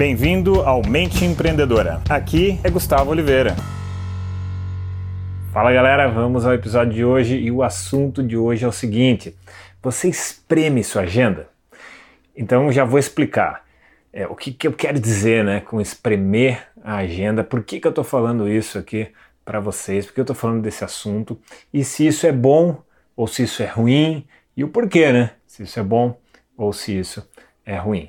Bem-vindo ao Mente Empreendedora. Aqui é Gustavo Oliveira. Fala galera, vamos ao episódio de hoje e o assunto de hoje é o seguinte: você espreme sua agenda? Então já vou explicar é, o que, que, eu quero dizer né, com espremer a agenda, por que, que eu estou falando isso aqui para vocês, por que eu estou falando desse assunto e se isso é bom ou se isso é ruim e o porquê, né? Se isso é bom ou se isso é ruim.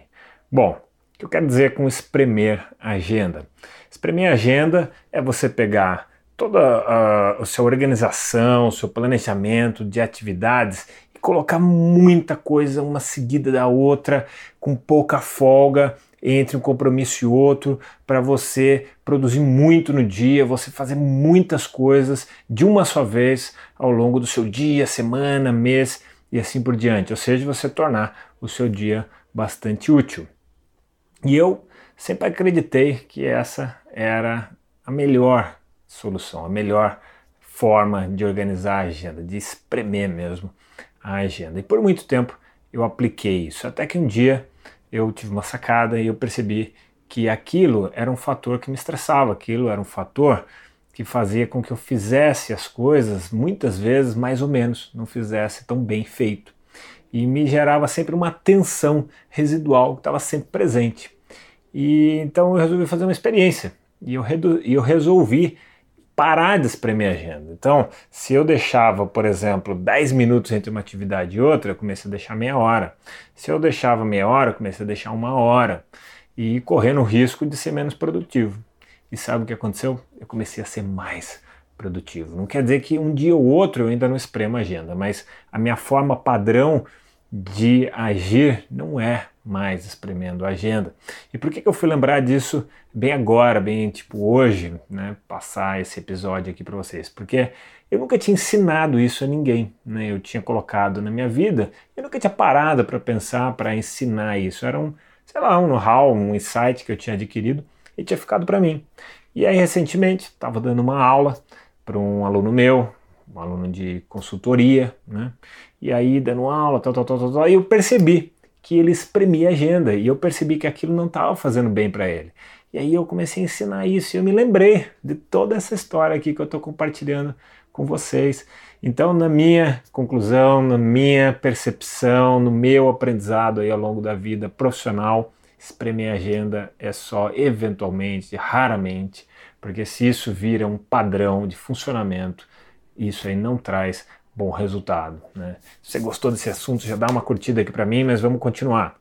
Bom, que eu quero dizer com espremer a agenda? Espremer a agenda é você pegar toda a, a sua organização, o seu planejamento de atividades e colocar muita coisa uma seguida da outra, com pouca folga entre um compromisso e outro, para você produzir muito no dia, você fazer muitas coisas de uma só vez ao longo do seu dia, semana, mês e assim por diante. Ou seja, você tornar o seu dia bastante útil. E eu sempre acreditei que essa era a melhor solução, a melhor forma de organizar a agenda, de espremer mesmo a agenda. E por muito tempo eu apliquei isso, até que um dia eu tive uma sacada e eu percebi que aquilo era um fator que me estressava, aquilo era um fator que fazia com que eu fizesse as coisas muitas vezes mais ou menos, não fizesse tão bem feito. E me gerava sempre uma tensão residual que estava sempre presente. E então eu resolvi fazer uma experiência e eu, eu resolvi parar de espremer a agenda. Então, se eu deixava, por exemplo, 10 minutos entre uma atividade e outra, eu comecei a deixar meia hora. Se eu deixava meia hora, eu comecei a deixar uma hora e correndo o risco de ser menos produtivo. E sabe o que aconteceu? Eu comecei a ser mais produtivo. Não quer dizer que um dia ou outro eu ainda não espremo a agenda, mas a minha forma padrão de agir não é mais espremendo a agenda. E por que, que eu fui lembrar disso bem agora, bem tipo hoje, né, passar esse episódio aqui para vocês? Porque eu nunca tinha ensinado isso a ninguém, né? Eu tinha colocado na minha vida, eu nunca tinha parado para pensar, para ensinar isso. Era um, sei lá, um know-how, um insight que eu tinha adquirido e tinha ficado para mim. E aí recentemente estava dando uma aula para um aluno meu, um aluno de consultoria, né? E aí, dando aula, tal, tal, tal, tal, tal, e eu percebi que ele espremia a agenda e eu percebi que aquilo não estava fazendo bem para ele. E aí eu comecei a ensinar isso e eu me lembrei de toda essa história aqui que eu estou compartilhando com vocês. Então, na minha conclusão, na minha percepção, no meu aprendizado aí ao longo da vida profissional, espremer a agenda é só eventualmente, raramente, porque se isso vira um padrão de funcionamento, isso aí não traz bom resultado. Né? Se você gostou desse assunto, já dá uma curtida aqui para mim, mas vamos continuar.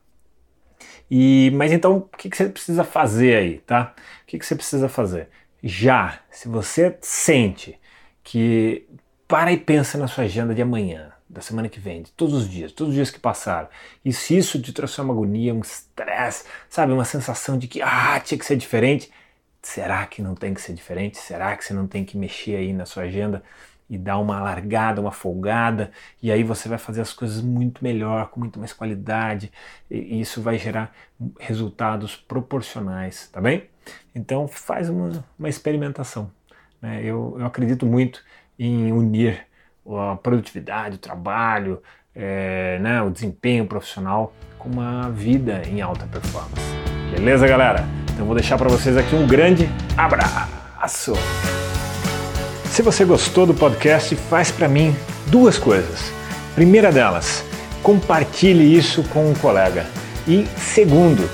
E, mas então, o que, que você precisa fazer aí, tá? O que, que você precisa fazer? Já, se você sente que para e pensa na sua agenda de amanhã, da semana que vem, de todos os dias, todos os dias que passaram. E se isso te trouxe uma agonia, um estresse, sabe, uma sensação de que ah, tinha que ser diferente, será que não tem que ser diferente? Será que você não tem que mexer aí na sua agenda? e dar uma largada, uma folgada, e aí você vai fazer as coisas muito melhor, com muito mais qualidade, e isso vai gerar resultados proporcionais, tá bem? Então faz uma, uma experimentação. Né? Eu, eu acredito muito em unir a produtividade, o trabalho, é, né, o desempenho profissional com uma vida em alta performance. Beleza, galera? Então vou deixar para vocês aqui um grande abraço. Se você gostou do podcast, faz para mim duas coisas. Primeira delas, compartilhe isso com um colega. E segundo,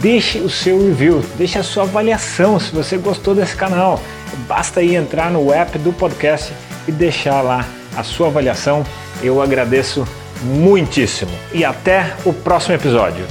deixe o seu review, deixe a sua avaliação se você gostou desse canal. Basta aí entrar no app do podcast e deixar lá a sua avaliação. Eu agradeço muitíssimo. E até o próximo episódio.